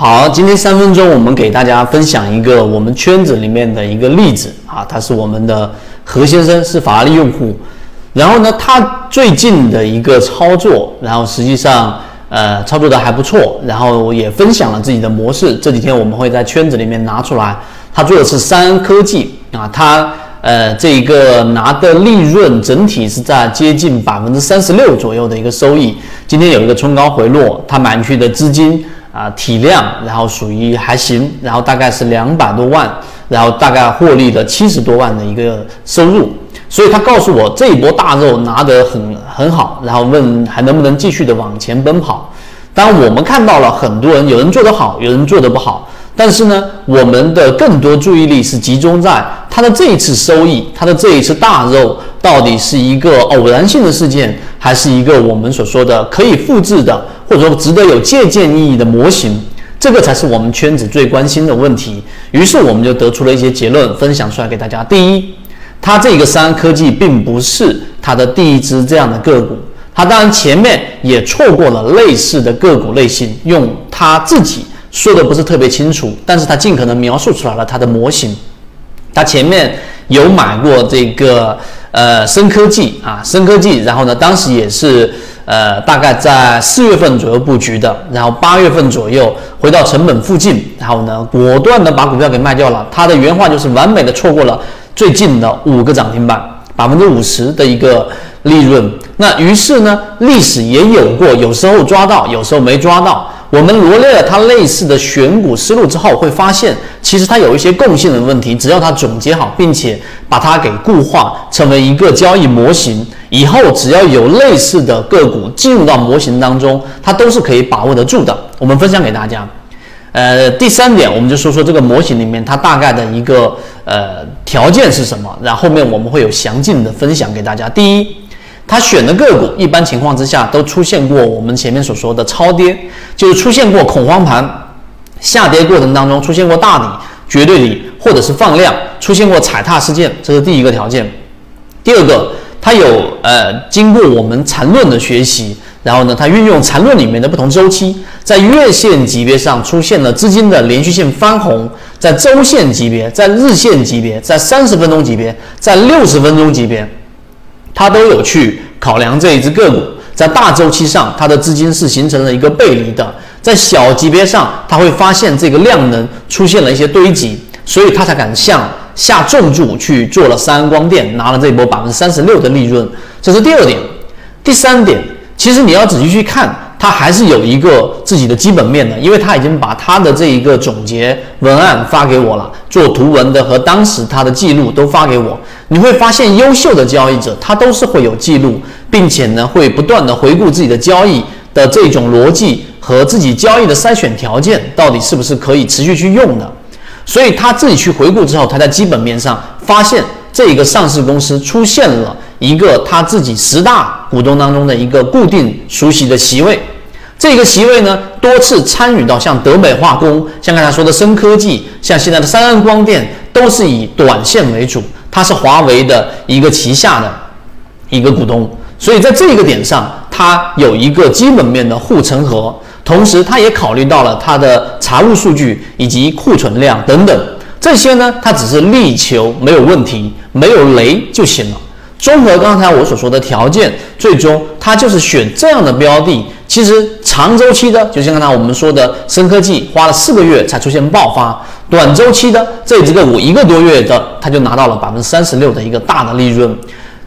好，今天三分钟，我们给大家分享一个我们圈子里面的一个例子啊，他是我们的。何先生是法拉利用户，然后呢，他最近的一个操作，然后实际上呃操作的还不错，然后也分享了自己的模式。这几天我们会在圈子里面拿出来。他做的是三安科技啊，他呃这一个拿的利润整体是在接近百分之三十六左右的一个收益。今天有一个冲高回落，他买去的资金啊体量，然后属于还行，然后大概是两百多万。然后大概获利了七十多万的一个收入，所以他告诉我这一波大肉拿得很很好，然后问还能不能继续的往前奔跑。当我们看到了很多人，有人做得好，有人做得不好，但是呢，我们的更多注意力是集中在他的这一次收益，他的这一次大肉到底是一个偶然性的事件，还是一个我们所说的可以复制的，或者说值得有借鉴意义的模型。这个才是我们圈子最关心的问题。于是我们就得出了一些结论，分享出来给大家。第一，它这个三安科技并不是它的第一只这样的个股，他当然前面也错过了类似的个股类型，用他自己说的不是特别清楚，但是他尽可能描述出来了它的模型。他前面有买过这个呃深科技啊，深科技，然后呢，当时也是。呃，大概在四月份左右布局的，然后八月份左右回到成本附近，然后呢，果断的把股票给卖掉了。他的原话就是完美的错过了最近的五个涨停板，百分之五十的一个利润。那于是呢，历史也有过，有时候抓到，有时候没抓到。我们罗列了它类似的选股思路之后，会发现其实它有一些共性的问题。只要它总结好，并且把它给固化成为一个交易模型，以后只要有类似的个股进入到模型当中，它都是可以把握得住的。我们分享给大家。呃，第三点，我们就说说这个模型里面它大概的一个呃条件是什么，然后后面我们会有详尽的分享给大家。第一。他选的个股，一般情况之下都出现过我们前面所说的超跌，就是出现过恐慌盘下跌过程当中出现过大底、绝对底或者是放量，出现过踩踏事件，这是第一个条件。第二个，它有呃经过我们缠论的学习，然后呢，它运用缠论里面的不同周期，在月线级别上出现了资金的连续性翻红，在周线级别、在日线级别、在三十分钟级别、在六十分钟级别。他都有去考量这一只个股，在大周期上，它的资金是形成了一个背离的；在小级别上，他会发现这个量能出现了一些堆积，所以他才敢向下重注去做了三安光电，拿了这波百分之三十六的利润。这是第二点。第三点，其实你要仔细去看。他还是有一个自己的基本面的，因为他已经把他的这一个总结文案发给我了，做图文的和当时他的记录都发给我。你会发现，优秀的交易者他都是会有记录，并且呢会不断的回顾自己的交易的这种逻辑和自己交易的筛选条件到底是不是可以持续去用的。所以他自己去回顾之后，他在基本面上发现这个上市公司出现了。一个他自己十大股东当中的一个固定熟悉的席位，这个席位呢，多次参与到像德美化工、像刚才说的深科技、像现在的三安光电，都是以短线为主。它是华为的一个旗下的一个股东，所以在这个点上，它有一个基本面的护城河，同时它也考虑到了它的财务数据以及库存量等等这些呢，它只是力求没有问题、没有雷就行了。综合刚才我所说的条件，最终他就是选这样的标的。其实长周期的，就像刚才我们说的深科技，花了四个月才出现爆发；短周期的这只个股一个多月的，他就拿到了百分之三十六的一个大的利润。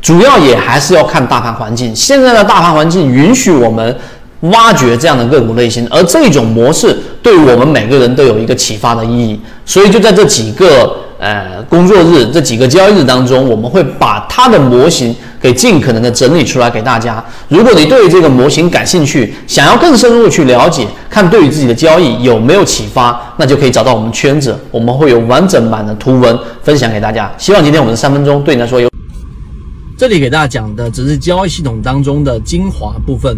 主要也还是要看大盘环境。现在的大盘环境允许我们挖掘这样的个股类型，而这种模式对我们每个人都有一个启发的意义。所以就在这几个。呃工作日这几个交易日当中，我们会把它的模型给尽可能的整理出来给大家。如果你对于这个模型感兴趣，想要更深入去了解，看对于自己的交易有没有启发，那就可以找到我们圈子，我们会有完整版的图文分享给大家。希望今天我们的三分钟对你来说有。这里给大家讲的只是交易系统当中的精华部分。